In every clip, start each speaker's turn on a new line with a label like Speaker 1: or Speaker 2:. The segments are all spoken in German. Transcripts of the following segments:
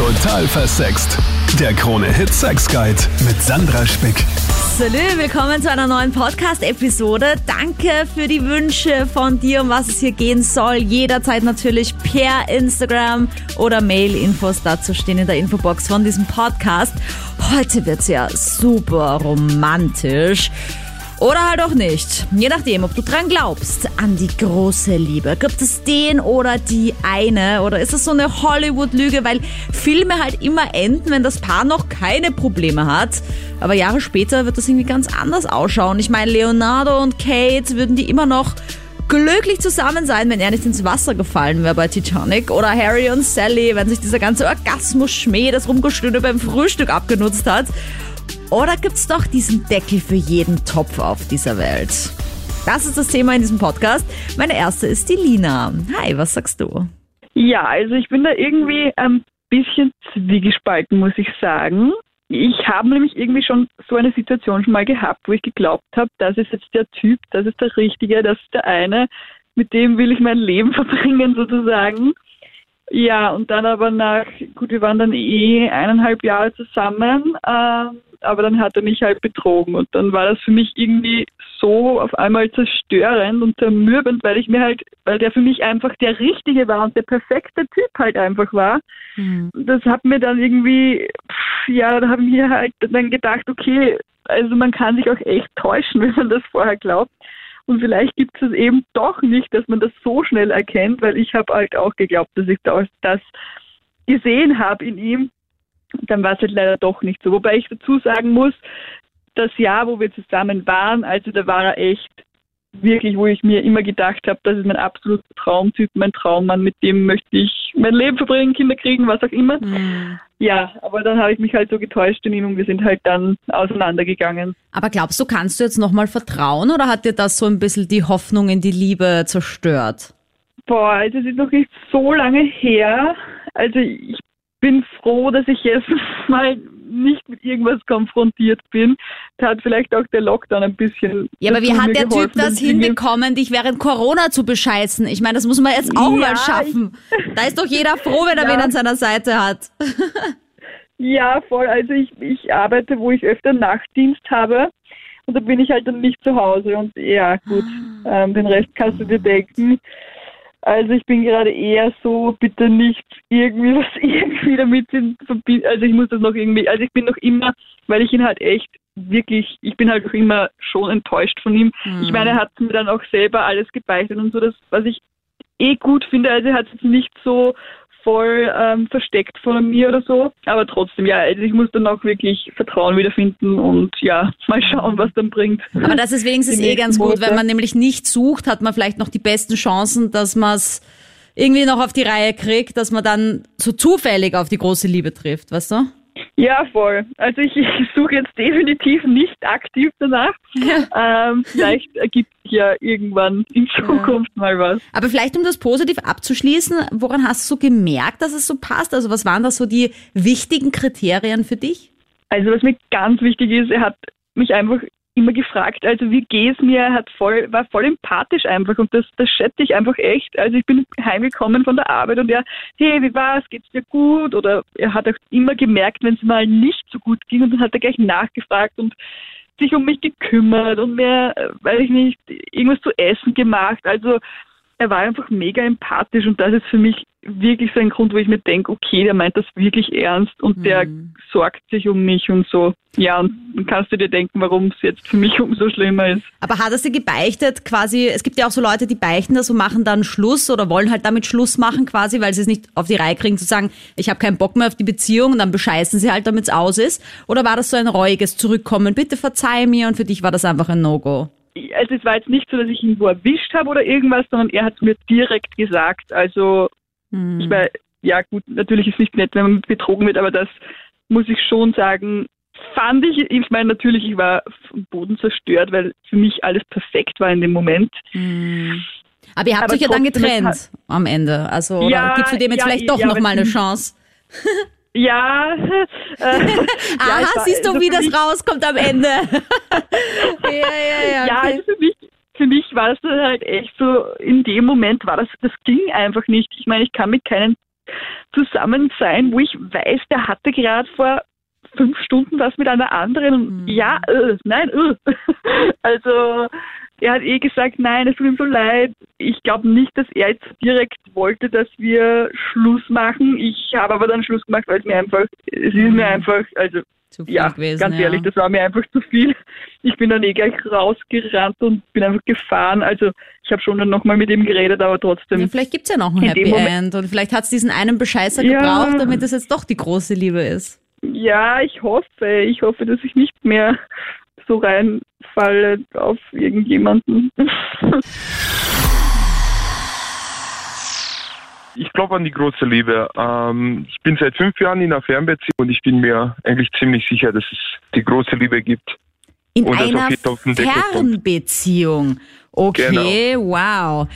Speaker 1: Total versext. Der Krone-Hit Sex Guide mit Sandra Spick.
Speaker 2: Salut, willkommen zu einer neuen Podcast-Episode. Danke für die Wünsche von dir, um was es hier gehen soll. Jederzeit natürlich per Instagram oder Mail-Infos dazu stehen in der Infobox von diesem Podcast. Heute wird's ja super romantisch. Oder halt auch nicht. Je nachdem, ob du dran glaubst, an die große Liebe. Gibt es den oder die eine? Oder ist es so eine Hollywood-Lüge, weil Filme halt immer enden, wenn das Paar noch keine Probleme hat? Aber Jahre später wird das irgendwie ganz anders ausschauen. Ich meine, Leonardo und Kate würden die immer noch glücklich zusammen sein, wenn er nicht ins Wasser gefallen wäre bei Titanic. Oder Harry und Sally, wenn sich dieser ganze Orgasmus-Schmäh, das Rumgestöhne beim Frühstück abgenutzt hat. Oder gibt's doch diesen Deckel für jeden Topf auf dieser Welt? Das ist das Thema in diesem Podcast. Meine erste ist die Lina. Hi, was sagst du?
Speaker 3: Ja, also ich bin da irgendwie ein bisschen zwiegespalten, muss ich sagen. Ich habe nämlich irgendwie schon so eine Situation schon mal gehabt, wo ich geglaubt habe, das ist jetzt der Typ, das ist der Richtige, das ist der eine, mit dem will ich mein Leben verbringen sozusagen. Ja, und dann aber nach, gut, wir waren dann eh eineinhalb Jahre zusammen, ähm, aber dann hat er mich halt betrogen und dann war das für mich irgendwie so auf einmal zerstörend und zermürbend, weil ich mir halt, weil der für mich einfach der Richtige war und der perfekte Typ halt einfach war. Mhm. Das hat mir dann irgendwie, ja, da habe ich mir halt dann gedacht, okay, also man kann sich auch echt täuschen, wenn man das vorher glaubt. Und vielleicht gibt es es eben doch nicht, dass man das so schnell erkennt, weil ich habe halt auch geglaubt, dass ich das gesehen habe in ihm dann war es halt leider doch nicht so. Wobei ich dazu sagen muss, das Jahr, wo wir zusammen waren, also da war er echt wirklich, wo ich mir immer gedacht habe, das ist mein absoluter Traumtyp, mein Traummann, mit dem möchte ich mein Leben verbringen, Kinder kriegen, was auch immer. Mhm. Ja, aber dann habe ich mich halt so getäuscht in ihm und wir sind halt dann auseinandergegangen.
Speaker 2: Aber glaubst du, kannst du jetzt nochmal vertrauen oder hat dir das so ein bisschen die Hoffnung in die Liebe zerstört?
Speaker 3: Boah, also es ist noch nicht so lange her. Also ich bin froh, dass ich jetzt mal nicht mit irgendwas konfrontiert bin. Da hat vielleicht auch der Lockdown ein bisschen.
Speaker 2: Ja, aber wie hat der Typ das hinbekommen, dich während Corona zu bescheißen? Ich meine, das muss man jetzt auch ja, mal schaffen. Da ist doch jeder froh, wenn er ja. wen an seiner Seite hat.
Speaker 3: ja, voll. Also ich, ich arbeite, wo ich öfter Nachtdienst habe. Und da bin ich halt dann nicht zu Hause. Und ja, gut, ah. ähm, den Rest kannst du dir denken. Also ich bin gerade eher so, bitte nicht irgendwie was irgendwie damit in Also ich muss das noch irgendwie, also ich bin noch immer, weil ich ihn halt echt wirklich, ich bin halt auch immer schon enttäuscht von ihm. Mhm. Ich meine, er hat mir dann auch selber alles gebeichtet und so, das, was ich eh gut finde. Also er hat es nicht so voll ähm, versteckt von mir oder so. Aber trotzdem, ja, also ich muss dann auch wirklich Vertrauen wiederfinden und ja, mal schauen, was dann bringt.
Speaker 2: Aber das ist wenigstens eh ganz gut, wenn man nämlich nicht sucht, hat man vielleicht noch die besten Chancen, dass man es irgendwie noch auf die Reihe kriegt, dass man dann so zufällig auf die große Liebe trifft, weißt du?
Speaker 3: Ja, voll. Also ich, ich suche jetzt definitiv nicht aktiv danach. Ja. Ähm, vielleicht ergibt sich ja irgendwann in Zukunft ja. mal was.
Speaker 2: Aber vielleicht, um das positiv abzuschließen, woran hast du gemerkt, dass es so passt? Also was waren da so die wichtigen Kriterien für dich?
Speaker 3: Also was mir ganz wichtig ist, er hat mich einfach immer gefragt, also wie geht's mir, er hat voll, war voll empathisch einfach und das, das schätze ich einfach echt. Also ich bin heimgekommen von der Arbeit und er, hey, wie war's, geht's dir gut? Oder er hat auch immer gemerkt, wenn es mal nicht so gut ging und dann hat er gleich nachgefragt und sich um mich gekümmert und mir, weiß ich nicht, irgendwas zu essen gemacht. Also er war einfach mega empathisch und das ist für mich wirklich so ein Grund, wo ich mir denke, okay, der meint das wirklich ernst und mhm. der sorgt sich um mich und so. Ja, und dann kannst du dir denken, warum es jetzt für mich umso schlimmer ist.
Speaker 2: Aber hat er sie gebeichtet quasi, es gibt ja auch so Leute, die beichten das und machen dann Schluss oder wollen halt damit Schluss machen quasi, weil sie es nicht auf die Reihe kriegen zu sagen, ich habe keinen Bock mehr auf die Beziehung und dann bescheißen sie halt, damit es aus ist. Oder war das so ein reuiges Zurückkommen, bitte verzeih mir und für dich war das einfach ein No-Go?
Speaker 3: also es war jetzt nicht so, dass ich ihn wo erwischt habe oder irgendwas, sondern er hat es mir direkt gesagt. Also mhm. ich meine, ja gut, natürlich ist es nicht nett, wenn man betrogen wird, aber das muss ich schon sagen, fand ich, ich meine natürlich, ich war vom Boden zerstört, weil für mich alles perfekt war in dem Moment.
Speaker 2: Mhm. Aber ihr habt aber euch ja dann getrennt am Ende. Also ja, gibst du dem jetzt ja, vielleicht doch ja, nochmal eine Chance?
Speaker 3: Ja.
Speaker 2: Äh, Aha, ja, siehst du, also wie das rauskommt am Ende.
Speaker 3: ja, ja, ja. Ja, also für mich, für mich war es halt echt so, in dem Moment war das, das ging einfach nicht. Ich meine, ich kann mit keinen zusammen sein, wo ich weiß, der hatte gerade vor fünf Stunden was mit einer anderen und
Speaker 2: Mhm.
Speaker 3: ja, äh, nein, äh. Also er hat eh gesagt, nein, es tut ihm so leid. Ich glaube nicht, dass er jetzt direkt wollte, dass wir Schluss machen. Ich habe aber dann Schluss gemacht, weil es mir einfach, es ist mir einfach, also
Speaker 2: Zu viel
Speaker 3: ja,
Speaker 2: gewesen.
Speaker 3: ganz
Speaker 2: ja.
Speaker 3: ehrlich, das war mir einfach zu viel. Ich bin dann eh gleich rausgerannt und bin einfach gefahren. Also ich habe schon dann nochmal mit ihm geredet, aber trotzdem.
Speaker 2: Ja, vielleicht gibt's ja noch ein Happy
Speaker 3: Moment-
Speaker 2: End und vielleicht hat's diesen einen Bescheißer
Speaker 3: Ja.
Speaker 2: gebraucht, damit es jetzt doch die große Liebe ist.
Speaker 3: Ja, ich hoffe. Ich hoffe, dass ich nicht mehr so reinfalle auf irgendjemanden.
Speaker 4: Ich glaube an die große Liebe. Ähm, ich bin seit fünf Jahren in einer Fernbeziehung und ich bin mir eigentlich ziemlich sicher, dass es die große Liebe gibt.
Speaker 2: In
Speaker 4: Und
Speaker 2: einer. Fernbeziehung. Okay,
Speaker 4: Genau.
Speaker 2: wow.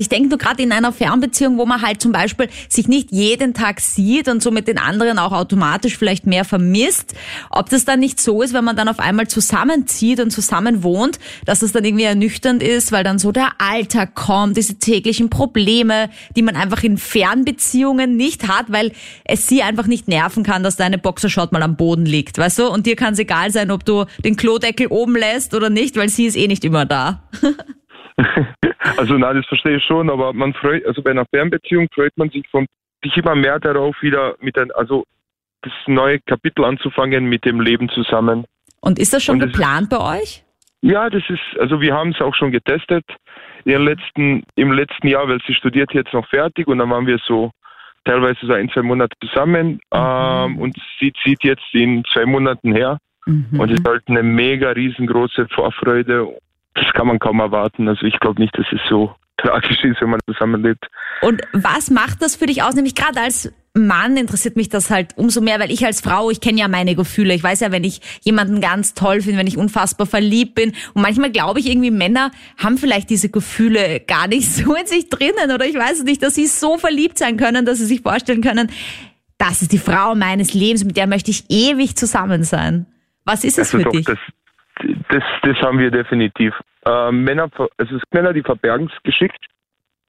Speaker 2: Ich denke nur gerade in einer Fernbeziehung, wo man halt zum Beispiel sich nicht jeden Tag sieht und so mit den anderen auch automatisch vielleicht mehr vermisst, ob das dann nicht so ist, wenn man dann auf einmal zusammenzieht und zusammen wohnt, dass das dann irgendwie ernüchternd ist, weil dann so der Alltag kommt, diese täglichen Probleme, die man einfach in Fernbeziehungen nicht hat, weil es sie einfach nicht nerven kann, dass deine Boxershot mal am Boden liegt, weißt du? Und dir kann es egal sein, ob du den Klodeckel oben lässt oder nicht, weil sie ist eh nicht immer da.
Speaker 4: Also nein, das verstehe ich schon, aber man freut, also bei einer Fernbeziehung freut man sich von sich immer mehr darauf, wieder mit ein, also das neue Kapitel anzufangen mit dem Leben zusammen.
Speaker 2: Und ist das schon
Speaker 4: Und das
Speaker 2: geplant bei euch?
Speaker 4: Ja, das ist, also wir haben es auch schon getestet im letzten, im letzten Jahr, weil sie studiert jetzt noch fertig und dann waren wir so teilweise so ein, zwei Monate zusammen ähm, und sie zieht jetzt in zwei Monaten her
Speaker 2: Mhm.
Speaker 4: und es ist halt eine mega riesengroße Vorfreude. Das kann man kaum erwarten. Also ich glaube nicht, dass es so tragisch ist, wenn man zusammenlebt.
Speaker 2: Und was macht das für dich aus? Nämlich gerade als Mann interessiert mich das halt umso mehr, weil ich als Frau, ich kenne ja meine Gefühle. Ich weiß ja, wenn ich jemanden ganz toll finde, wenn ich unfassbar verliebt bin. Und manchmal glaube ich irgendwie, Männer haben vielleicht diese Gefühle gar nicht so in sich drinnen. Oder ich weiß nicht, dass sie so verliebt sein können, dass sie sich vorstellen können, das ist die Frau meines Lebens, mit der möchte ich ewig zusammen sein. Was ist es
Speaker 4: Also
Speaker 2: für
Speaker 4: doch,
Speaker 2: dich?
Speaker 4: Das, das, haben wir definitiv. Ähm, Männer, also es gibt Männer, die verbergen es geschickt,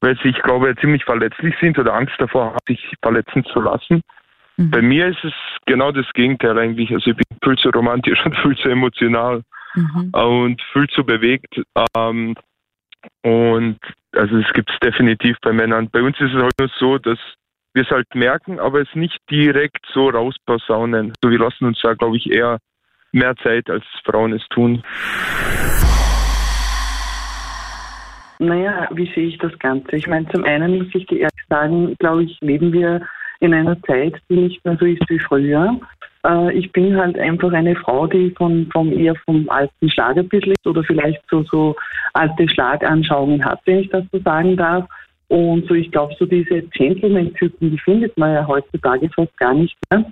Speaker 4: weil sie, ich glaube, ziemlich verletzlich sind oder Angst davor haben, sich verletzen zu lassen.
Speaker 2: Mhm.
Speaker 4: Bei mir ist es genau das Gegenteil eigentlich. Also ich bin viel zu romantisch und viel zu emotional
Speaker 2: Mhm.
Speaker 4: und viel zu bewegt. Ähm, und also es gibt es definitiv bei Männern. Bei uns ist es halt nur so, dass wir es halt merken, aber es nicht direkt so rausposaunen. So, wir lassen uns da, glaube ich, eher mehr Zeit, als Frauen es tun.
Speaker 5: Naja, wie sehe ich das Ganze? Ich meine, zum einen muss ich ehrlich sagen, glaube ich, leben wir in einer Zeit, die nicht mehr so ist wie früher. Äh, ich bin halt einfach eine Frau, die von, vom eher vom alten Schlag ein bisschen oder vielleicht so, so alte Schlaganschauungen hat, wenn ich das so sagen darf. Und so, ich glaube, so diese Gentleman-Typen, die findet man ja heutzutage fast gar nicht mehr.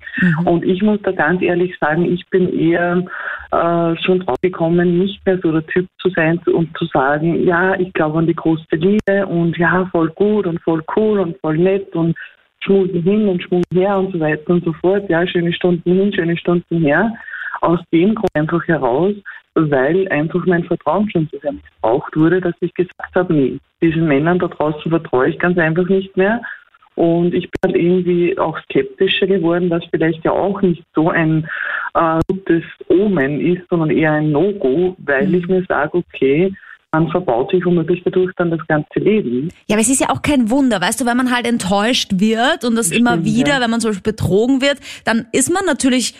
Speaker 5: Und ich muss da ganz ehrlich sagen, ich bin eher äh, schon drauf gekommen, nicht mehr so der Typ zu sein und zu sagen, ja, ich glaube an die große Liebe und ja, voll gut und voll cool und voll nett und schmusen hin und schmusen her und so weiter und so fort. Ja, schöne Stunden hin, schöne Stunden her. Aus dem Grund einfach heraus, weil einfach mein Vertrauen schon so sehr missbraucht wurde, dass ich gesagt habe, nee, diesen Männern da draußen vertraue ich ganz einfach nicht mehr. Und ich bin halt irgendwie auch skeptischer geworden, was vielleicht ja auch nicht so ein äh, gutes Omen ist, sondern eher ein No-Go, weil ich mir sage, okay, man verbaut sich womöglich dadurch dann das ganze Leben.
Speaker 2: Ja, aber es ist ja auch kein Wunder, weißt du, wenn man halt enttäuscht wird und das
Speaker 5: Stimmt,
Speaker 2: immer wieder,
Speaker 5: ja.
Speaker 2: wenn man zum Beispiel betrogen wird, dann ist man natürlich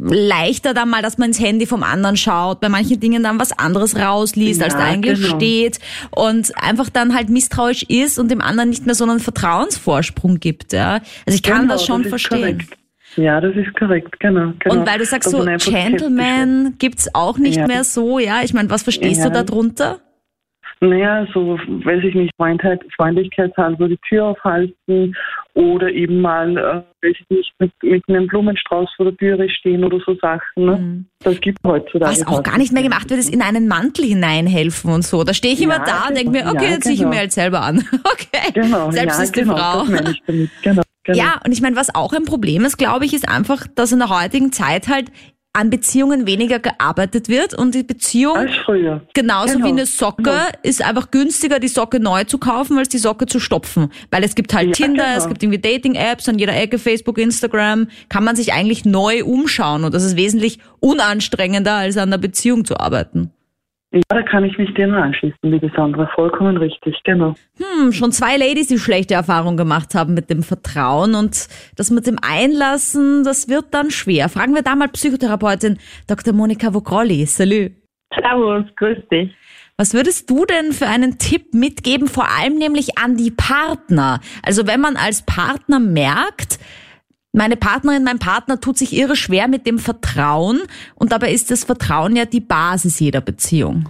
Speaker 2: leichter dann mal, dass man ins Handy vom anderen schaut, bei manchen Dingen dann was anderes rausliest, als
Speaker 5: Ja,
Speaker 2: da eigentlich
Speaker 5: genau.
Speaker 2: steht und einfach dann halt misstrauisch ist und dem anderen nicht mehr so einen Vertrauensvorsprung gibt, ja. Also ich kann
Speaker 5: Genau,
Speaker 2: das schon
Speaker 5: ist
Speaker 2: verstehen.
Speaker 5: Korrekt. Ja, das ist korrekt, genau. genau.
Speaker 2: Und weil du sagst so. Gentleman gibt's auch nicht
Speaker 5: Ja.
Speaker 2: mehr so, ja. Ich meine, was verstehst du
Speaker 5: Ja.
Speaker 2: darunter?
Speaker 5: Naja, so, weiß ich nicht, Freundheit, Freundlichkeitshalber die Tür aufhalten oder eben mal, äh, weiß ich nicht, mit, mit einem Blumenstrauß vor der Türe stehen oder so Sachen. Ne? Das gibt heutzutage.
Speaker 2: Mhm. Was auch gar nicht mehr gemacht wird, ist in einen Mantel hineinhelfen und so. Da stehe ich immer
Speaker 5: Ja,
Speaker 2: da und denke mir,
Speaker 5: genau.
Speaker 2: okay,
Speaker 5: Ja,
Speaker 2: jetzt ziehe ich
Speaker 5: genau.
Speaker 2: mir halt selber an. Okay,
Speaker 5: Genau,
Speaker 2: selbst
Speaker 5: ja,
Speaker 2: ist die
Speaker 5: genau,
Speaker 2: Frau.
Speaker 5: Das meine ich damit. Genau, genau.
Speaker 2: Ja, und ich meine, was auch ein Problem ist, glaube ich, ist einfach, dass in der heutigen Zeit halt an Beziehungen weniger gearbeitet wird und die Beziehung
Speaker 5: Als früher.
Speaker 2: genauso
Speaker 5: Genau.
Speaker 2: wie eine Socke ist einfach günstiger, die Socke neu zu kaufen, als die Socke zu stopfen. Weil es gibt halt
Speaker 5: Ja,
Speaker 2: Tinder,
Speaker 5: genau.
Speaker 2: es gibt irgendwie Dating-Apps an jeder Ecke, Facebook, Instagram, kann man sich eigentlich neu umschauen und das ist wesentlich unanstrengender, als an der Beziehung zu arbeiten.
Speaker 5: Ja, da kann ich mich dir nur anschließen, liebe Sandra. Vollkommen richtig, genau.
Speaker 2: Hm, schon zwei Ladies, die schlechte Erfahrungen gemacht haben mit dem Vertrauen und das mit dem Einlassen, das wird dann schwer. Fragen wir da mal Psychotherapeutin Dr. Monika Vogrolli. Salü.
Speaker 6: Servus, grüß dich.
Speaker 2: Was würdest du denn für einen Tipp mitgeben, vor allem nämlich an die Partner? Also wenn man als Partner merkt, meine Partnerin, mein Partner tut sich irre schwer mit dem Vertrauen und dabei ist das Vertrauen ja die Basis jeder Beziehung.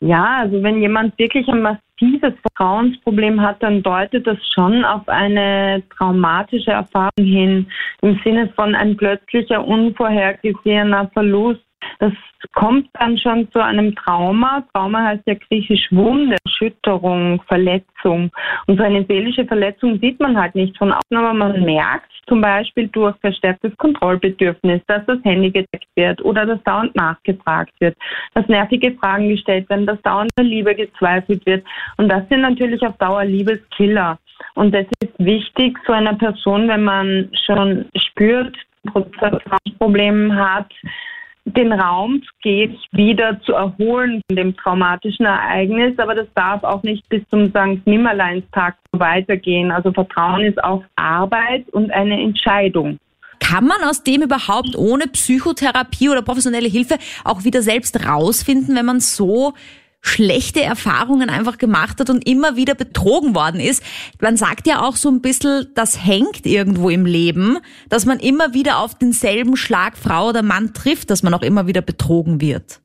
Speaker 6: Ja, also wenn jemand wirklich ein massives Vertrauensproblem hat, dann deutet das schon auf eine traumatische Erfahrung hin, im Sinne von ein plötzlicher, unvorhergesehener Verlust. Das kommt dann schon zu einem Trauma. Trauma heißt ja griechisch Wunde, Erschütterung, Verletzung. Und so eine seelische Verletzung sieht man halt nicht von außen, aber man merkt zum Beispiel durch verstärktes Kontrollbedürfnis, dass das Handy gedeckt wird oder dass dauernd nachgefragt wird, dass nervige Fragen gestellt werden, dass dauernd der Liebe gezweifelt wird. Und das sind natürlich auf Dauer Liebeskiller. Und das ist wichtig, so einer Person, wenn man schon spürt, Vertrauensprobleme hat, den Raum zu geben, wieder zu erholen von dem traumatischen Ereignis, aber das darf auch nicht bis zum St. Nimmerleinstag weitergehen. Also Vertrauen ist auch Arbeit und eine Entscheidung.
Speaker 2: Kann man aus dem überhaupt ohne Psychotherapie oder professionelle Hilfe auch wieder selbst rausfinden, wenn man so schlechte Erfahrungen einfach gemacht hat und immer wieder betrogen worden ist. Man sagt ja auch so ein bisschen, das hängt irgendwo im Leben, dass man immer wieder auf denselben Schlag Frau oder Mann trifft, dass man auch immer wieder betrogen wird.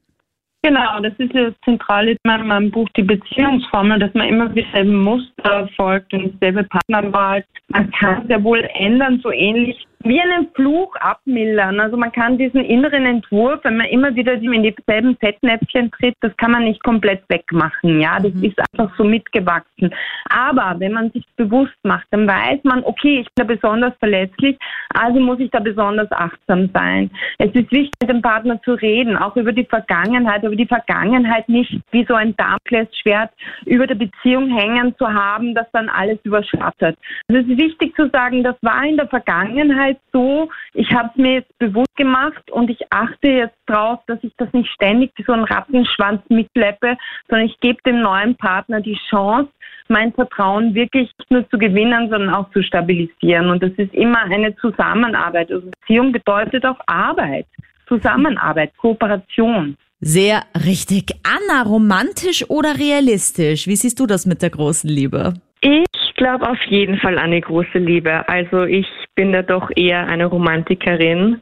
Speaker 6: Genau, das ist ja das Zentrale in meinem, Buch, die Beziehungsformel, dass man immer dieselben Muster folgt und dieselbe Partnerwahl. Man kann es ja wohl ändern, so ähnlich wie einen Fluch abmildern. Also man kann diesen inneren Entwurf, wenn man immer wieder in dieselben Fettnäpfchen tritt, das kann man nicht komplett wegmachen. Ja, das ist einfach so mitgewachsen. Aber wenn man sich bewusst macht, dann weiß man, okay, ich bin da besonders verletzlich, also muss ich da besonders achtsam sein. Es ist wichtig, mit dem Partner zu reden, auch über die Vergangenheit, über die Vergangenheit nicht wie so ein Damoklesschwert über der Beziehung hängen zu haben, das dann alles überschattet. Also es ist wichtig zu sagen, das war in der Vergangenheit so, ich habe es mir jetzt bewusst gemacht und ich achte jetzt drauf, dass ich das nicht ständig wie so ein Rattenschwanz mitschleppe, sondern ich gebe dem neuen Partner die Chance, mein Vertrauen wirklich nicht nur zu gewinnen, sondern auch zu stabilisieren. Und das ist immer eine Zusammenarbeit. Also Beziehung bedeutet auch Arbeit, Zusammenarbeit, Kooperation.
Speaker 2: Sehr richtig. Anna, romantisch oder realistisch? Wie siehst du das mit der großen Liebe?
Speaker 7: Ich glaube auf jeden Fall an eine große Liebe. Also ich bin da doch eher eine Romantikerin.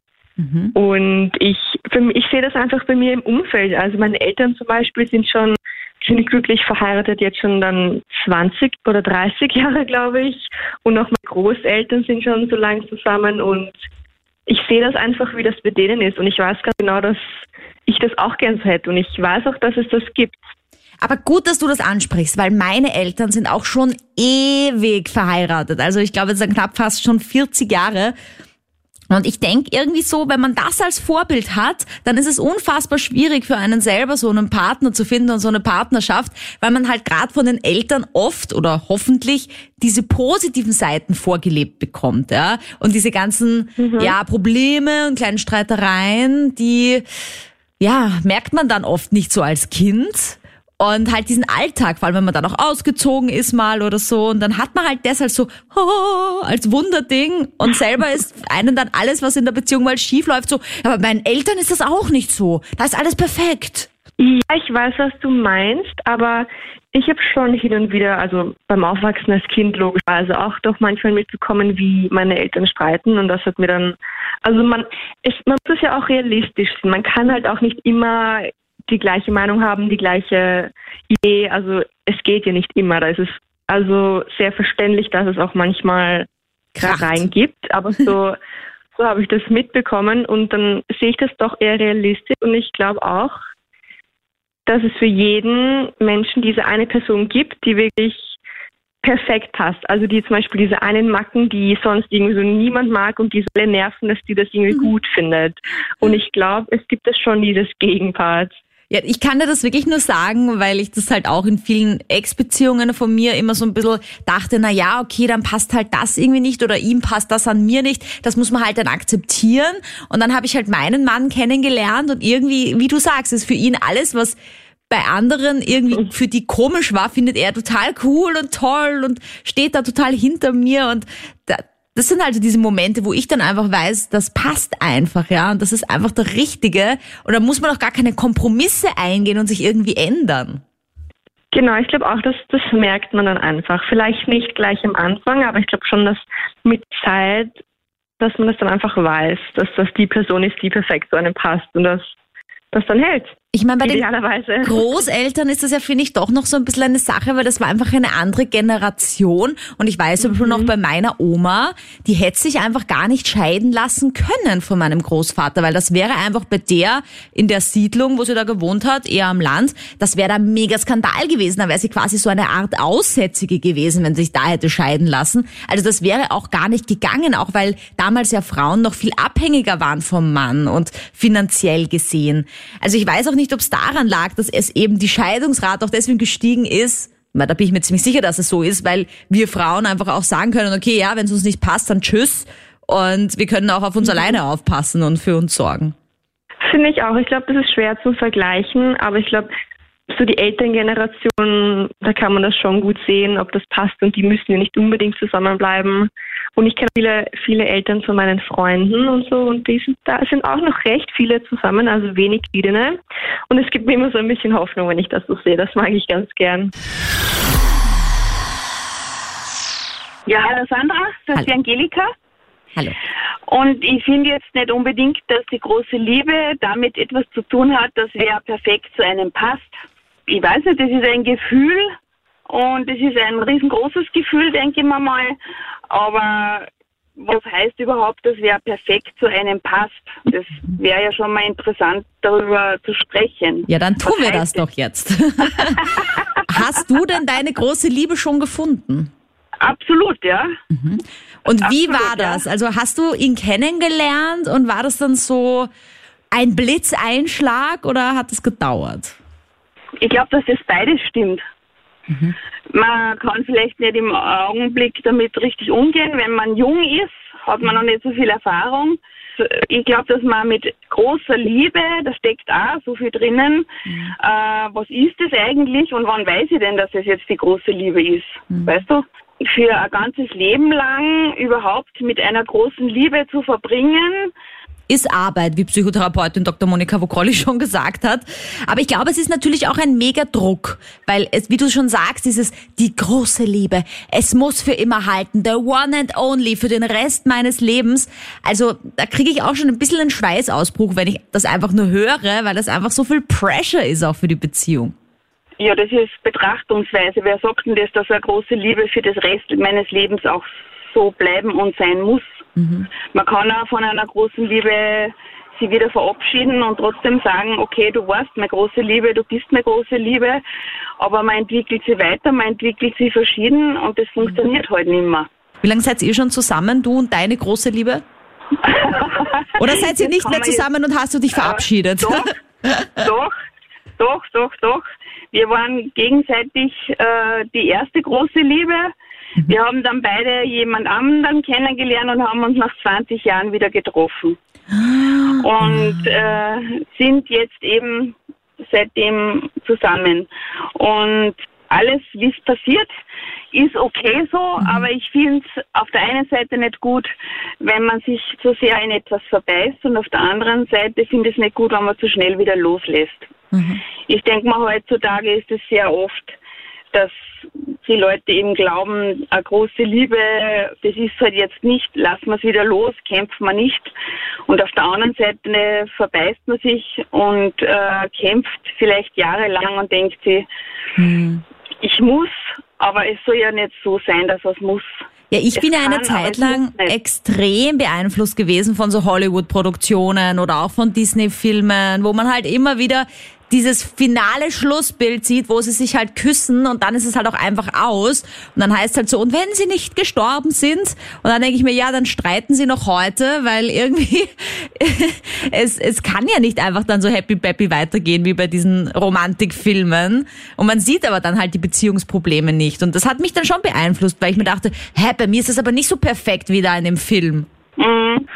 Speaker 7: Und ich, ich sehe das einfach bei mir im Umfeld. Also meine Eltern zum Beispiel sind schon sind glücklich verheiratet, jetzt schon dann 20 oder 30 Jahre, glaube ich. Und auch meine Großeltern sind schon so lange zusammen und ich sehe das einfach, wie das bei denen ist. Und ich weiß ganz genau, dass ich das auch gern so hätte. Und ich weiß auch, dass es das gibt.
Speaker 2: Aber gut, dass du das ansprichst, weil meine Eltern sind auch schon ewig verheiratet. Also ich glaube, es sind knapp fast schon 40 Jahre. Und ich denke irgendwie so, wenn man das als Vorbild hat, dann ist es unfassbar schwierig für einen selber so einen Partner zu finden und so eine Partnerschaft, weil man halt gerade von den Eltern oft oder hoffentlich diese positiven Seiten vorgelebt bekommt, ja. Und diese ganzen, ja, Probleme und kleinen Streitereien, die, ja, merkt man dann oft nicht so als Kind. Und halt diesen Alltag, vor allem wenn man dann auch ausgezogen ist mal oder so. Und dann hat man halt das als so, oh, als Wunderding. Und selber ist einen dann alles, was in der Beziehung mal schief läuft, so, aber bei meinen Eltern ist das auch nicht so. Da ist alles perfekt.
Speaker 7: Ja, ich weiß, was du meinst, aber ich habe schon hin und wieder, also beim Aufwachsen als Kind logischerweise auch doch manchmal mitbekommen, wie meine Eltern streiten und das hat mir dann, also man, ist, man muss ja auch realistisch sein. Man kann halt auch nicht immer die gleiche Meinung haben, die gleiche Idee. Also es geht ja nicht immer. Da ist es also sehr verständlich, dass es auch manchmal
Speaker 2: Kracht.
Speaker 7: rein gibt, aber so so habe ich das mitbekommen und dann sehe ich das doch eher realistisch und ich glaube auch, dass es für jeden Menschen diese eine Person gibt, die wirklich perfekt passt. Also die zum Beispiel diese einen Macken, die sonst irgendwie so niemand mag und die so alle nerven, dass die das irgendwie mhm. gut findet. Und ich glaube, es gibt es schon dieses Gegenpart.
Speaker 2: Ja, ich kann dir das wirklich nur sagen, weil ich das halt auch in vielen Ex-Beziehungen von mir immer so ein bisschen dachte, na ja, okay, dann passt halt das irgendwie nicht oder ihm passt das an mir nicht. Das muss man halt dann akzeptieren. Und dann habe ich halt meinen Mann kennengelernt und irgendwie, wie du sagst, ist für ihn alles, was bei anderen irgendwie für die komisch war, findet er total cool und toll und steht da total hinter mir und da, das sind also diese Momente, wo ich dann einfach weiß, das passt einfach, ja, und das ist einfach der Richtige. Und da muss man auch gar keine Kompromisse eingehen und sich irgendwie ändern.
Speaker 7: Genau, ich glaube auch, dass das merkt man dann einfach. Vielleicht nicht gleich am Anfang, aber ich glaube schon, dass mit Zeit, dass man das dann einfach weiß, dass das die Person ist, die perfekt zu einem passt und dass das dann hält.
Speaker 2: Ich meine, bei den Großeltern ist das ja, finde ich, doch noch so ein bisschen eine Sache, weil das war einfach eine andere Generation. Und ich weiß mhm. schon noch bei meiner Oma, die hätte sich einfach gar nicht scheiden lassen können von meinem Großvater, weil das wäre einfach bei der in der Siedlung, wo sie da gewohnt hat, eher am Land, das wäre da mega Skandal gewesen. Da wäre sie quasi so eine Art Aussätzige gewesen, wenn sie sich da hätte scheiden lassen. Also das wäre auch gar nicht gegangen, auch weil damals ja Frauen noch viel abhängiger waren vom Mann und finanziell gesehen. Also ich weiß auch nicht, ob es daran lag, dass es eben die Scheidungsrate auch deswegen gestiegen ist. Da bin ich mir ziemlich sicher, dass es so ist, weil wir Frauen einfach auch sagen können, okay, ja, wenn es uns nicht passt, dann tschüss. Und wir können auch auf uns mhm. alleine aufpassen und für uns sorgen.
Speaker 7: Finde ich auch. Ich glaube, das ist schwer zu vergleichen, aber ich glaube, so die Elterngeneration, da kann man das schon gut sehen, ob das passt und die müssen ja nicht unbedingt zusammenbleiben. Und ich kenne viele, viele Eltern von meinen Freunden und so und die sind, da sind auch noch recht viele zusammen, also wenig Geschiedene. Und es gibt mir immer so ein bisschen Hoffnung, wenn ich das so sehe. Das mag ich ganz gern.
Speaker 8: Ja, hallo Sandra, das ist die Angelika.
Speaker 2: Hallo.
Speaker 8: Und ich finde jetzt nicht unbedingt, dass die große Liebe damit etwas zu tun hat, dass wer perfekt zu einem passt. Ich weiß nicht, das ist ein Gefühl und es ist ein riesengroßes Gefühl, denke ich mir mal. Aber was heißt überhaupt, dass wer perfekt zu einem passt? Das wäre ja schon mal interessant, darüber zu sprechen.
Speaker 2: Ja, dann tun was wir das doch jetzt. Hast du denn deine große Liebe schon gefunden?
Speaker 8: Absolut, ja.
Speaker 2: Mhm. Und wie Absolut, war das? Ja. Also hast du ihn kennengelernt und war das dann so ein Blitzeinschlag oder hat es gedauert?
Speaker 8: Ich glaube, dass das beides stimmt. Mhm. Man kann vielleicht nicht im Augenblick damit richtig umgehen. Wenn man jung ist, hat man noch nicht so viel Erfahrung. Ich glaube, dass man mit großer Liebe, da steckt auch so viel drinnen, mhm. äh, was ist es eigentlich und wann weiß ich denn, dass es jetzt die große Liebe ist? Mhm. Weißt du? Für ein ganzes Leben lang überhaupt mit einer großen Liebe zu verbringen,
Speaker 2: ist Arbeit, wie Psychotherapeutin Dr. Monika Vokrolli schon gesagt hat. Aber ich glaube, es ist natürlich auch ein mega Druck, weil es, wie du schon sagst, dieses die große Liebe. Es muss für immer halten, the one and only für den Rest meines Lebens. Also da kriege ich auch schon ein bisschen einen Schweißausbruch, wenn ich das einfach nur höre, weil das einfach so viel Pressure ist auch für die Beziehung.
Speaker 8: Ja, das ist Betrachtungsweise. Wer sagt denn das, dass eine große Liebe für das Rest meines Lebens auch so bleiben und sein muss? Mhm. Man kann auch von einer großen Liebe sie wieder verabschieden und trotzdem sagen, okay, du warst meine große Liebe, du bist meine große Liebe, aber man entwickelt sie weiter, man entwickelt sie verschieden und das funktioniert halt nicht mehr.
Speaker 2: Wie lange seid ihr schon zusammen, du und deine große Liebe? Oder seid ihr nicht mehr zusammen und hast du dich verabschiedet?
Speaker 8: Doch, doch, doch, doch, doch. Wir waren gegenseitig äh, die erste große Liebe Mhm. Wir haben dann beide jemand anderen kennengelernt und haben uns nach 20 Jahren wieder getroffen. Ah. Und äh, sind jetzt eben seitdem zusammen. Und alles, wie es passiert, ist okay so, mhm. aber ich finde es auf der einen Seite nicht gut, wenn man sich zu sehr in etwas verbeißt und auf der anderen Seite finde ich es nicht gut, wenn man zu schnell wieder loslässt. Mhm. Ich denke mal, heutzutage ist es sehr oft, dass die Leute eben glauben, eine große Liebe, das ist halt jetzt nicht, lassen wir es wieder los, kämpfen wir nicht. Und auf der anderen Seite verbeißt man sich und äh, kämpft vielleicht jahrelang und denkt sich, hm. ich muss, aber es soll ja nicht so sein, dass es muss.
Speaker 2: Ja, ich es bin ja eine Zeit lang extrem beeinflusst gewesen von so Hollywood-Produktionen oder auch von Disney-Filmen, wo man halt immer wieder dieses finale Schlussbild sieht, wo sie sich halt küssen und dann ist es halt auch einfach aus. Und dann heißt es halt so, und wenn sie nicht gestorben sind, und dann denke ich mir, ja, dann streiten sie noch heute, weil irgendwie es, es kann ja nicht einfach dann so happy peppy weitergehen wie bei diesen Romantikfilmen. Und man sieht aber dann halt die Beziehungsprobleme nicht. Und das hat mich dann schon beeinflusst, weil ich mir dachte, hä, bei mir ist das aber nicht so perfekt wie da in dem Film. Mhm.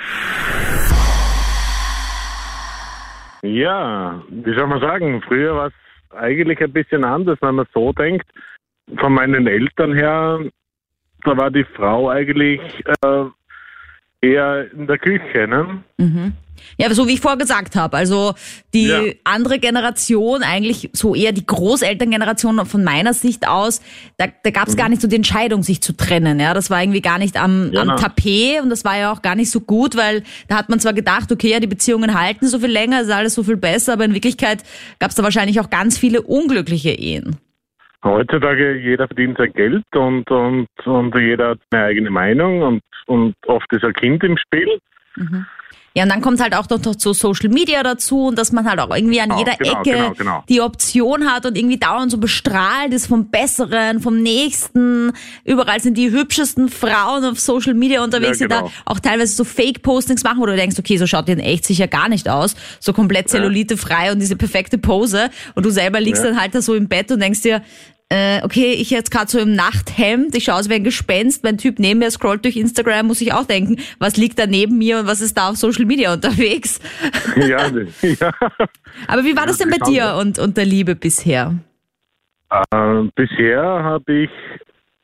Speaker 9: Ja, wie soll man sagen, früher war es eigentlich ein bisschen anders, wenn man so denkt. Von meinen Eltern her, da war die Frau eigentlich äh, eher in der Küche, ne?
Speaker 2: Mhm. Ja, so wie ich vorher gesagt habe. Also die ja. andere Generation, eigentlich so eher die Großelterngeneration von meiner Sicht aus, da, da gab es mhm. gar nicht so die Entscheidung, sich zu trennen. Ja, das war irgendwie gar nicht am, ja, am Tapet und das war ja auch gar nicht so gut, weil da hat man zwar gedacht, okay, ja, die Beziehungen halten so viel länger, ist alles so viel besser, aber in Wirklichkeit gab es da wahrscheinlich auch ganz viele unglückliche Ehen.
Speaker 9: Heutzutage jeder verdient sein Geld und, und, und jeder hat eine eigene Meinung und, und oft ist ein Kind im Spiel.
Speaker 2: Mhm. Ja, und dann kommt halt auch noch so Social Media dazu und dass man halt auch irgendwie an genau, jeder genau, Ecke genau, genau. die Option hat und irgendwie dauernd so bestrahlt ist vom Besseren, vom Nächsten. Überall sind die hübschesten Frauen auf Social Media unterwegs, ja, die da genau. auch teilweise so Fake-Postings machen, wo du denkst, okay, so schaut die in echt sicher gar nicht aus. So komplett zellulitefrei und diese perfekte Pose. Und du selber liegst ja. dann halt da so im Bett und denkst dir, äh, okay, ich jetzt gerade so im Nachthemd, ich schaue aus wie ein Gespenst, mein Typ neben mir scrollt durch Instagram, muss ich auch denken, was liegt da neben mir und was ist da auf Social Media unterwegs? Ja, ja. Aber wie war das denn bei dir und, und der Liebe bisher?
Speaker 9: Äh, bisher habe ich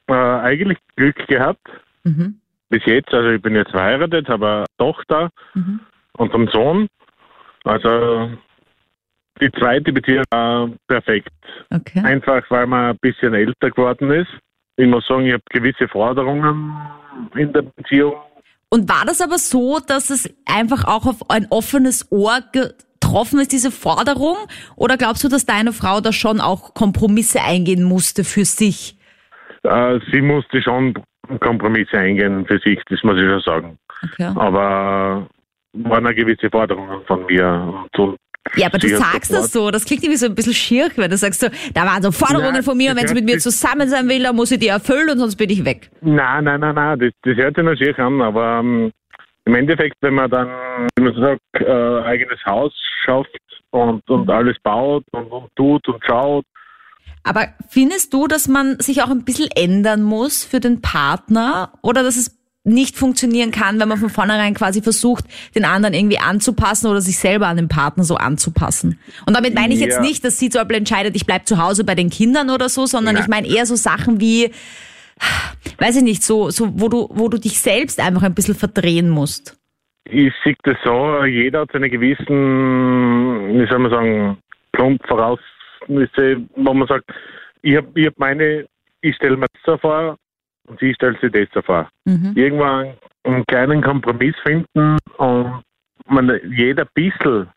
Speaker 9: äh, eigentlich Glück gehabt. Mhm. Bis jetzt, also ich bin jetzt verheiratet, habe eine Tochter mhm. und einen Sohn. Also die zweite Beziehung war perfekt. Okay. Einfach, weil man ein bisschen älter geworden ist. Ich muss sagen, ich habe gewisse Forderungen in der Beziehung.
Speaker 2: Und war das aber so, dass es einfach auch auf ein offenes Ohr getroffen ist, diese Forderung? Oder glaubst du, dass deine Frau da schon auch Kompromisse eingehen musste für sich?
Speaker 9: Äh, sie musste schon Kompromisse eingehen für sich, das muss ich schon sagen. Okay. Aber waren eine gewisse Forderungen von mir. Und
Speaker 2: ja, aber du sagst das so, das klingt irgendwie so ein bisschen schier, wenn du sagst so, da waren so Forderungen nein, von mir, und wenn sie mit mir zusammen sein will, dann muss ich die erfüllen und sonst bin ich weg.
Speaker 9: Nein, nein, nein, nein, das, das hört sich noch schier an, aber ähm, im Endeffekt, wenn man dann, wie man sagt, äh, eigenes Haus schafft und, und alles baut und, und tut und schaut,
Speaker 2: aber findest du, dass man sich auch ein bisschen ändern muss für den Partner oder dass es nicht funktionieren kann, wenn man von vornherein quasi versucht, den anderen irgendwie anzupassen oder sich selber an den Partner so anzupassen. Und damit meine ich ja. jetzt nicht, dass sie zum Beispiel entscheidet, ich bleib zu Hause bei den Kindern oder so, sondern ja. ich meine eher so Sachen wie, weiß ich nicht, so, so wo du, wo du dich selbst einfach ein bisschen verdrehen musst.
Speaker 9: Ich sehe das so, jeder hat seine gewissen, wie soll man sagen, Grundvoraussetzungen, wo man sagt, ich habe ich hab meine, ich stelle mir das so vor, und sie stellt sich das vor. Mhm. Irgendwann einen kleinen Kompromiss finden und man jeder ein bisschen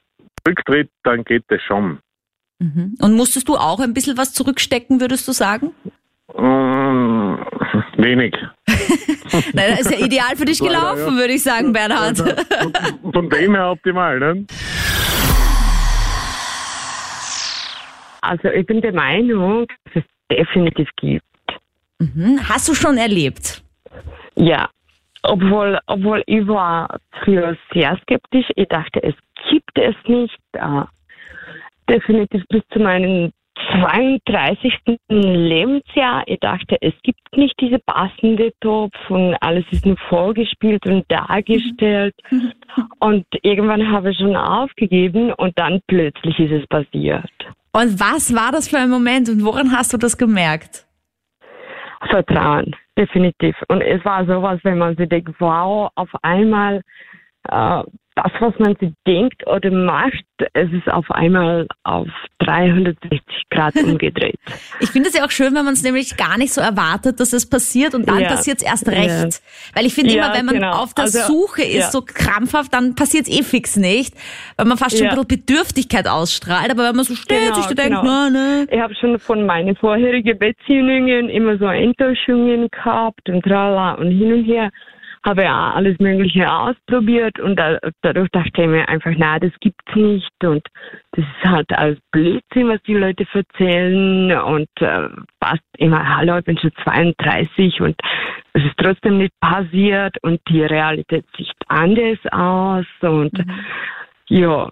Speaker 9: zurücktritt, dann geht das schon.
Speaker 2: Mhm. Und musstest du auch ein bisschen was zurückstecken, würdest du sagen?
Speaker 9: Mm, wenig.
Speaker 2: Nein, das ist ja ideal für dich gelaufen, würde ich sagen, Bernhard.
Speaker 9: Von, von dem her optimal, ne?
Speaker 10: Also ich bin der Meinung, dass es definitiv gibt.
Speaker 2: Mhm. Hast du schon erlebt?
Speaker 10: Ja, obwohl, obwohl ich war früher sehr skeptisch. Ich dachte, es gibt es nicht. Äh, definitiv bis zu meinem 32. Lebensjahr. Ich dachte, es gibt nicht diese passende Topf und alles ist nur vorgespielt und dargestellt. Mhm. Und irgendwann habe ich schon aufgegeben und dann plötzlich ist es passiert.
Speaker 2: Und was war das für ein Moment und woran hast du das gemerkt?
Speaker 10: Vertrauen, definitiv. Und es war sowas, wenn man sich denkt, wow, auf einmal äh, das, was man sich denkt oder macht, es ist auf einmal auf 360 Grad umgedreht.
Speaker 2: ich finde es ja auch schön, wenn man es nämlich gar nicht so erwartet, dass es passiert und dann ja. passiert es erst recht. Ja. Weil ich finde ja, immer, wenn man genau. auf der also, Suche ist, so krampfhaft, dann passiert es eh fix nicht, weil man fast schon ein bisschen Bedürftigkeit ausstrahlt. Aber wenn man so steht, genau, sich denkt, genau. na, ne.
Speaker 10: Ich habe schon von meinen vorherigen Beziehungen immer so Enttäuschungen gehabt und trala und hin und her habe ja alles Mögliche ausprobiert und da, dadurch dachte ich mir einfach, na, das gibt's nicht und das ist halt alles Blödsinn, was die Leute erzählen und äh, fast immer, hallo, ich bin schon 32 und es ist trotzdem nicht passiert und die Realität sieht anders aus und mhm. ja,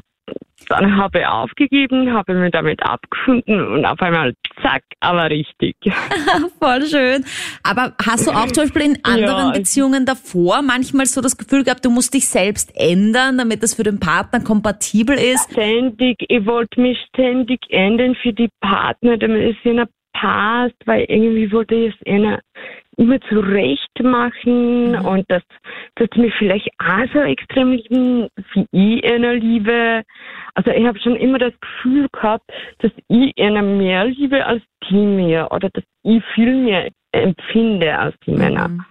Speaker 10: dann habe ich aufgegeben, habe mich damit abgefunden und auf einmal zack, aber richtig.
Speaker 2: Voll schön. Aber hast du auch zum Beispiel in anderen ja. Beziehungen davor manchmal so das Gefühl gehabt, du musst dich selbst ändern, damit das für den Partner kompatibel ist?
Speaker 10: Ständig, ich wollte mich ständig ändern für die Partner, damit es ihnen passt, weil irgendwie wollte ich es ihnen immer zurecht machen mhm. und dass, dass mich vielleicht auch so extrem lieben, wie ich einer liebe. Also ich habe schon immer das Gefühl gehabt, dass ich einer mehr liebe als die mir oder dass ich viel mehr empfinde als die Männer. Mhm.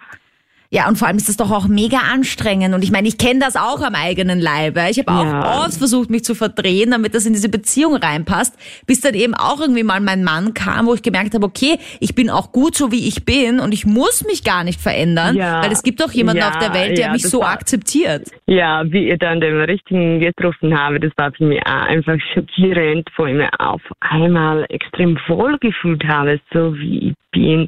Speaker 2: Ja, und vor allem ist das doch auch mega anstrengend. Und ich meine, ich kenne das auch am eigenen Leibe. Ich habe auch ja. oft versucht, mich zu verdrehen, damit das in diese Beziehung reinpasst, bis dann eben auch irgendwie mal mein Mann kam, wo ich gemerkt habe, okay, ich bin auch gut so, wie ich bin und ich muss mich gar nicht verändern, ja. weil es gibt doch jemanden ja, auf der Welt, der mich so war, akzeptiert.
Speaker 10: Ja, wie ihr dann den richtigen getroffen habe, das war für mich auch einfach schockierend, wo ich mich auf einmal extrem wohl gefühlt habe, so wie ich bin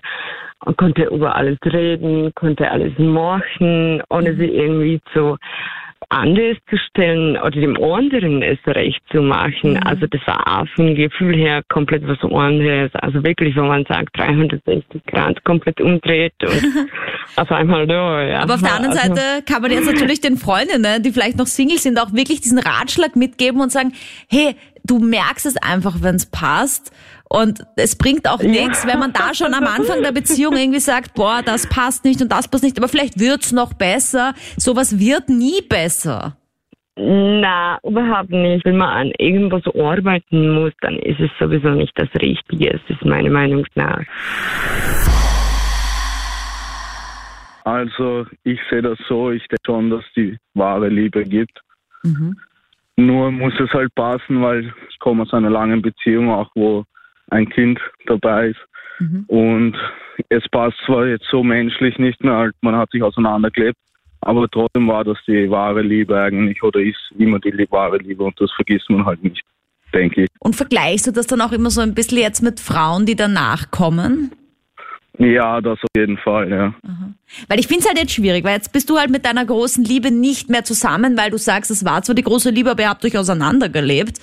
Speaker 10: und konnte über alles reden, konnte alles machen, ohne sie irgendwie zu anders zu stellen oder dem anderen es recht zu machen. Mhm. Also das war auch vom Gefühl her komplett was anderes. Also wirklich, wenn man sagt 360 Grad komplett umdreht und auf einmal da. Ja.
Speaker 2: Aber auf der anderen also, Seite kann man jetzt natürlich den Freundinnen, die vielleicht noch Single sind, auch wirklich diesen Ratschlag mitgeben und sagen, hey, du merkst es einfach, wenn es passt. Und es bringt auch nichts, ja. wenn man da schon am Anfang der Beziehung irgendwie sagt, boah, das passt nicht und das passt nicht, aber vielleicht wird's noch besser. Sowas wird nie besser.
Speaker 10: Na, überhaupt nicht. Wenn man an irgendwas arbeiten muss, dann ist es sowieso nicht das Richtige. Es ist meine Meinung nach.
Speaker 11: Also, ich sehe das so, ich denke schon, dass die wahre Liebe gibt. Mhm. Nur muss es halt passen, weil ich komme aus einer langen Beziehung auch, wo ein Kind dabei ist. Mhm. Und es passt zwar jetzt so menschlich nicht mehr, halt, man hat sich auseinandergelebt, aber trotzdem war das die wahre Liebe eigentlich oder ist immer die wahre Liebe und das vergisst man halt nicht, denke ich.
Speaker 2: Und vergleichst du das dann auch immer so ein bisschen jetzt mit Frauen, die danach kommen?
Speaker 11: Ja, das auf jeden Fall, ja.
Speaker 2: Aha. Weil ich finde es halt jetzt schwierig, weil jetzt bist du halt mit deiner großen Liebe nicht mehr zusammen, weil du sagst, es war zwar die große Liebe, aber ihr habt euch auseinandergelebt.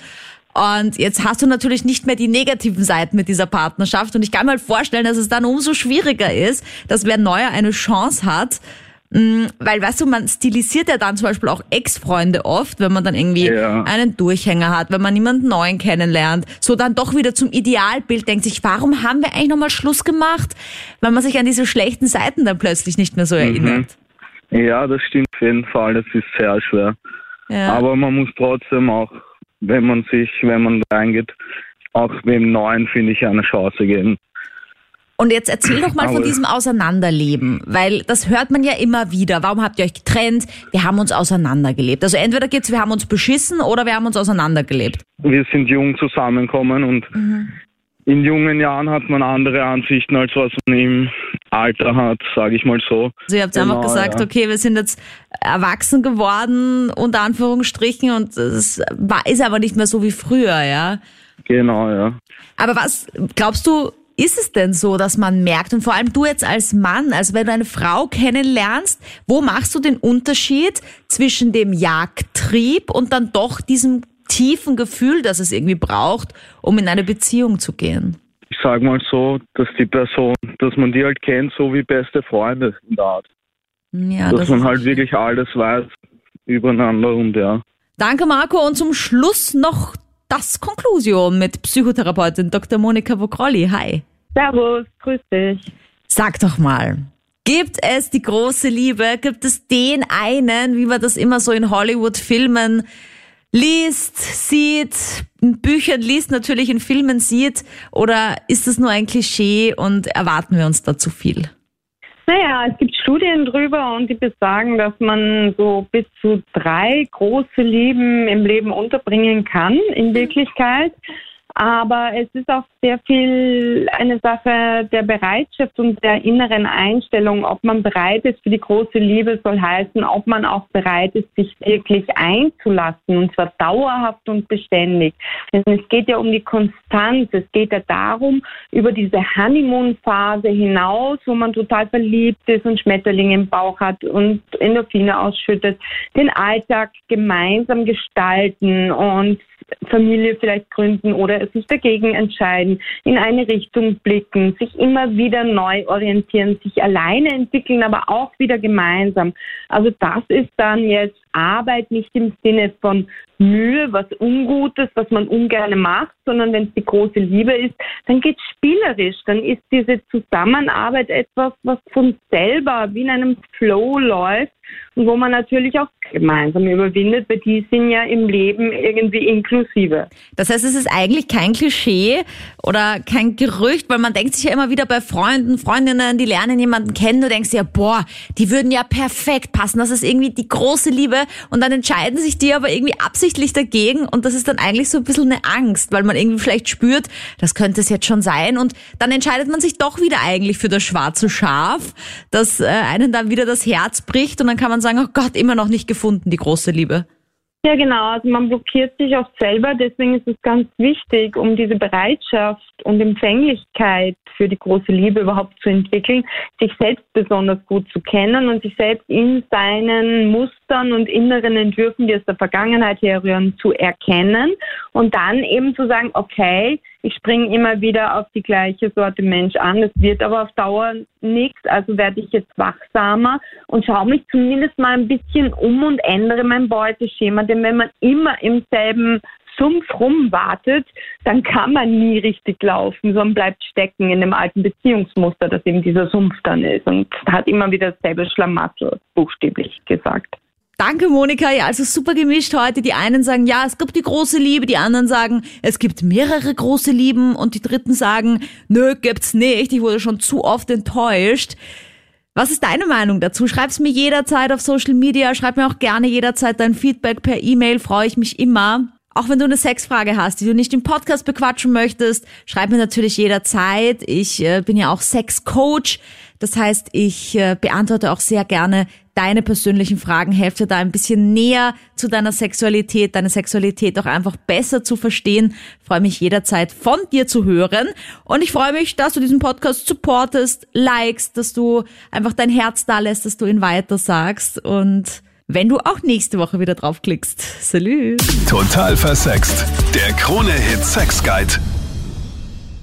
Speaker 2: Und jetzt hast du natürlich nicht mehr die negativen Seiten mit dieser Partnerschaft. Und ich kann mir halt vorstellen, dass es dann umso schwieriger ist, dass wer neuer eine Chance hat, weil, weißt du, man stilisiert ja dann zum Beispiel auch Ex-Freunde oft, wenn man dann irgendwie ja. einen Durchhänger hat, wenn man niemanden neuen kennenlernt, so dann doch wieder zum Idealbild denkt sich, warum haben wir eigentlich nochmal Schluss gemacht, wenn man sich an diese schlechten Seiten dann plötzlich nicht mehr so erinnert.
Speaker 11: Mhm. Ja, das stimmt auf jeden Fall, das ist sehr schwer. Ja. Aber man muss trotzdem auch wenn man sich, wenn man reingeht, auch dem Neuen, finde ich, eine Chance geben.
Speaker 2: Und jetzt erzähl doch mal von diesem Auseinanderleben, weil das hört man ja immer wieder. Warum habt ihr euch getrennt? Wir haben uns auseinandergelebt. Also entweder geht's, wir haben uns beschissen oder wir haben uns auseinandergelebt.
Speaker 11: Wir sind jung zusammengekommen und mhm. in jungen Jahren hat man andere Ansichten, als was man im Alter hat, sage ich mal so.
Speaker 2: Also ihr habt genau, einfach gesagt, ja. okay, wir sind jetzt erwachsen geworden, unter Anführungsstrichen, und es ist aber nicht mehr so wie früher, ja?
Speaker 11: Genau, ja.
Speaker 2: Aber was glaubst du, ist es denn so, dass man merkt, und vor allem du jetzt als Mann, also wenn du eine Frau kennenlernst, wo machst du den Unterschied zwischen dem Jagdtrieb und dann doch diesem tiefen Gefühl, das es irgendwie braucht, um in eine Beziehung zu gehen?
Speaker 11: ich sage mal so, dass die Person, dass man die halt kennt, so wie beste Freunde in der Art. Ja, dass das man halt wirklich alles weiß übereinander und ja.
Speaker 2: Danke Marco und zum Schluss noch das Konklusion mit Psychotherapeutin Dr. Monika Vogrolli. Hi.
Speaker 10: Servus, grüß dich.
Speaker 2: Sag doch mal, gibt es die große Liebe? Gibt es den einen, wie man das immer so in Hollywood-Filmen liest, sieht, in Büchern liest, natürlich in Filmen sieht? Oder ist das nur ein Klischee und erwarten wir uns da zu viel?
Speaker 10: Naja, es gibt Studien drüber und die besagen, dass man so bis zu drei große Lieben im Leben unterbringen kann, in Wirklichkeit.
Speaker 6: Aber es ist auch sehr viel eine Sache der Bereitschaft und der inneren Einstellung, ob man bereit ist für die große Liebe, soll heißen, ob man auch bereit ist, sich wirklich einzulassen und zwar dauerhaft und beständig. Denn es geht ja um die Konstanz, es geht ja darum, über diese Honeymoon-Phase hinaus, wo man total verliebt ist und Schmetterlinge im Bauch hat und Endorphine ausschüttet, den Alltag gemeinsam gestalten und Familie vielleicht gründen oder sich dagegen entscheiden, in eine Richtung blicken, sich immer wieder neu orientieren, sich alleine entwickeln, aber auch wieder gemeinsam. Also das ist dann jetzt Arbeit nicht im Sinne von Mühe, was Ungutes, was man ungern macht, sondern wenn es die große Liebe ist, dann geht spielerisch, dann ist diese Zusammenarbeit etwas, was von selber wie in einem Flow läuft und wo man natürlich auch gemeinsam überwindet, weil die sind ja im Leben irgendwie inklusive.
Speaker 2: Das heißt, es ist eigentlich kein Klischee oder kein Gerücht, weil man denkt sich ja immer wieder bei Freunden, Freundinnen, die lernen jemanden kennen, du denkst ja, boah, die würden ja perfekt passen, das ist irgendwie die große Liebe und dann entscheiden sich die aber irgendwie absichtlich dagegen und das ist dann eigentlich so ein bisschen eine Angst, weil man irgendwie vielleicht spürt, das könnte es jetzt schon sein und dann entscheidet man sich doch wieder eigentlich für das schwarze Schaf, das äh, einen dann wieder das Herz bricht und dann kann man sagen, oh Gott, immer noch nicht gefunden, die große Liebe.
Speaker 6: Ja, genau. Also man blockiert sich oft selber. Deswegen ist es ganz wichtig, um diese Bereitschaft und Empfänglichkeit für die große Liebe überhaupt zu entwickeln, sich selbst besonders gut zu kennen und sich selbst in seinen Mustern und inneren Entwürfen, die aus der Vergangenheit herrühren, zu erkennen und dann eben zu sagen, okay, ich springe immer wieder auf die gleiche Sorte Mensch an. Es wird aber auf Dauer nichts, also werde ich jetzt wachsamer und schaue mich zumindest mal ein bisschen um und ändere mein Beuteschema. Denn wenn man immer im selben Sumpf rumwartet, dann kann man nie richtig laufen, sondern bleibt stecken in dem alten Beziehungsmuster, das eben dieser Sumpf dann ist und hat immer wieder dasselbe Schlamassel, buchstäblich gesagt.
Speaker 2: Danke, Monika. Ja, also super gemischt heute. Die einen sagen, ja, es gibt die große Liebe, die anderen sagen, es gibt mehrere große Lieben und die dritten sagen, nö, gibt's nicht. Ich wurde schon zu oft enttäuscht. Was ist deine Meinung dazu? Schreib's mir jederzeit auf Social Media. Schreib mir auch gerne jederzeit dein Feedback per E-Mail. Freue ich mich immer. Auch wenn du eine Sexfrage hast, die du nicht im Podcast bequatschen möchtest, schreib mir natürlich jederzeit. Ich äh, bin ja auch Sexcoach. Das heißt, ich äh, beantworte auch sehr gerne deine persönlichen Fragen, helfe da ein bisschen näher zu deiner Sexualität, deine Sexualität auch einfach besser zu verstehen. Freue mich jederzeit von dir zu hören und ich freue mich, dass du diesen Podcast supportest, likest, dass du einfach dein Herz da lässt, dass du ihn weiter sagst und wenn du auch nächste Woche wieder draufklickst. Salü.
Speaker 1: Total versext. Der Krone-Hit Sex Guide.